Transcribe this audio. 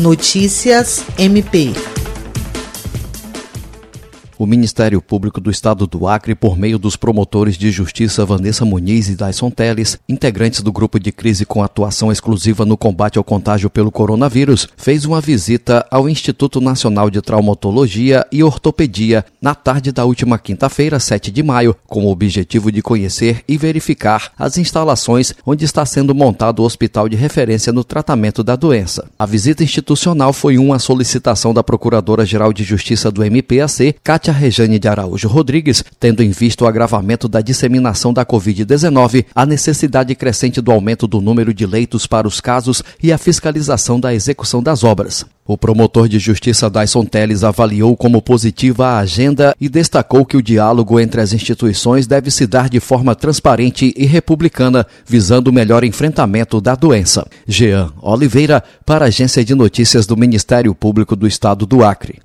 Notícias MP o Ministério Público do Estado do Acre, por meio dos promotores de justiça Vanessa Muniz e Dyson Teles, integrantes do grupo de crise com atuação exclusiva no combate ao contágio pelo coronavírus, fez uma visita ao Instituto Nacional de Traumatologia e Ortopedia na tarde da última quinta-feira, 7 de maio, com o objetivo de conhecer e verificar as instalações onde está sendo montado o hospital de referência no tratamento da doença. A visita institucional foi uma solicitação da Procuradora-Geral de Justiça do MPAC, Kátia Rejane de Araújo Rodrigues, tendo em vista o agravamento da disseminação da Covid-19, a necessidade crescente do aumento do número de leitos para os casos e a fiscalização da execução das obras. O promotor de justiça Dyson Teles avaliou como positiva a agenda e destacou que o diálogo entre as instituições deve se dar de forma transparente e republicana, visando o melhor enfrentamento da doença. Jean Oliveira, para a Agência de Notícias do Ministério Público do Estado do Acre.